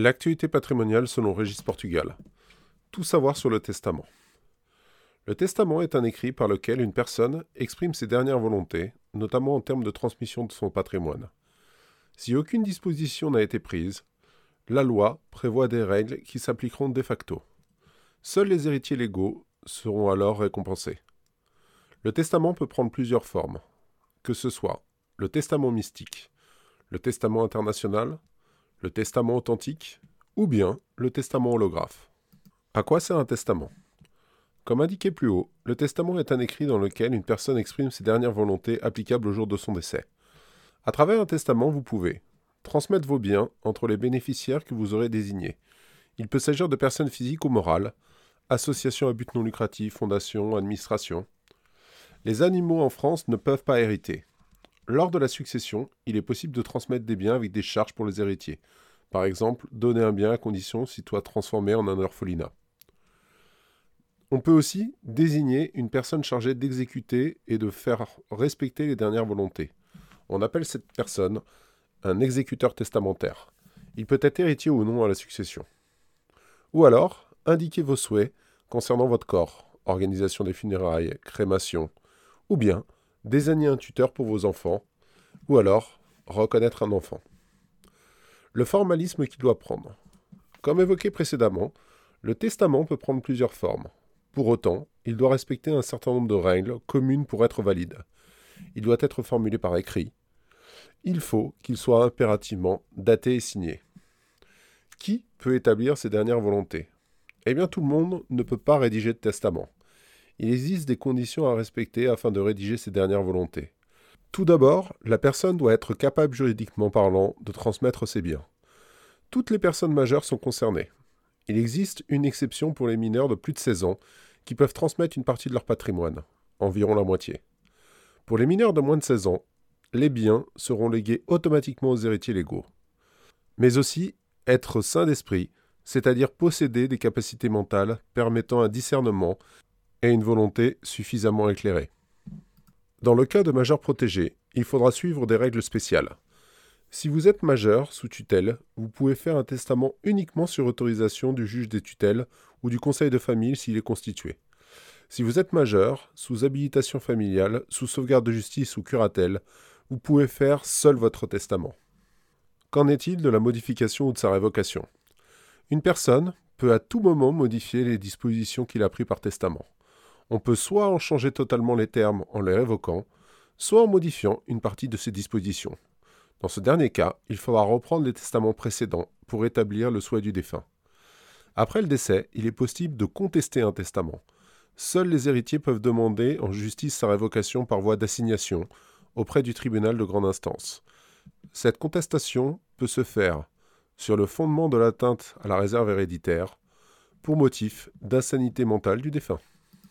L'actualité patrimoniale selon Régis Portugal. Tout savoir sur le testament. Le testament est un écrit par lequel une personne exprime ses dernières volontés, notamment en termes de transmission de son patrimoine. Si aucune disposition n'a été prise, la loi prévoit des règles qui s'appliqueront de facto. Seuls les héritiers légaux seront alors récompensés. Le testament peut prendre plusieurs formes, que ce soit le testament mystique, le testament international, le testament authentique ou bien le testament holographe. À quoi sert un testament? Comme indiqué plus haut, le testament est un écrit dans lequel une personne exprime ses dernières volontés applicables au jour de son décès. À travers un testament, vous pouvez transmettre vos biens entre les bénéficiaires que vous aurez désignés. Il peut s'agir de personnes physiques ou morales, associations à but non lucratif, fondations, administrations. Les animaux en France ne peuvent pas hériter. Lors de la succession, il est possible de transmettre des biens avec des charges pour les héritiers. Par exemple, donner un bien à condition s'il soit transformé en un orphelinat. On peut aussi désigner une personne chargée d'exécuter et de faire respecter les dernières volontés. On appelle cette personne un exécuteur testamentaire. Il peut être héritier ou non à la succession. Ou alors, indiquez vos souhaits concernant votre corps, organisation des funérailles, crémation, ou bien désigner un tuteur pour vos enfants, ou alors reconnaître un enfant. Le formalisme qu'il doit prendre. Comme évoqué précédemment, le testament peut prendre plusieurs formes. Pour autant, il doit respecter un certain nombre de règles communes pour être valide. Il doit être formulé par écrit. Il faut qu'il soit impérativement daté et signé. Qui peut établir ses dernières volontés? Eh bien tout le monde ne peut pas rédiger de testament il existe des conditions à respecter afin de rédiger ces dernières volontés. Tout d'abord, la personne doit être capable juridiquement parlant de transmettre ses biens. Toutes les personnes majeures sont concernées. Il existe une exception pour les mineurs de plus de 16 ans qui peuvent transmettre une partie de leur patrimoine, environ la moitié. Pour les mineurs de moins de 16 ans, les biens seront légués automatiquement aux héritiers légaux. Mais aussi être sain d'esprit, c'est-à-dire posséder des capacités mentales permettant un discernement et une volonté suffisamment éclairée. Dans le cas de majeur protégé, il faudra suivre des règles spéciales. Si vous êtes majeur sous tutelle, vous pouvez faire un testament uniquement sur autorisation du juge des tutelles ou du conseil de famille s'il est constitué. Si vous êtes majeur, sous habilitation familiale, sous sauvegarde de justice ou curatelle, vous pouvez faire seul votre testament. Qu'en est-il de la modification ou de sa révocation? Une personne peut à tout moment modifier les dispositions qu'il a prises par testament on peut soit en changer totalement les termes en les révoquant, soit en modifiant une partie de ces dispositions. Dans ce dernier cas, il faudra reprendre les testaments précédents pour établir le souhait du défunt. Après le décès, il est possible de contester un testament. Seuls les héritiers peuvent demander en justice sa révocation par voie d'assignation auprès du tribunal de grande instance. Cette contestation peut se faire sur le fondement de l'atteinte à la réserve héréditaire pour motif d'insanité mentale du défunt.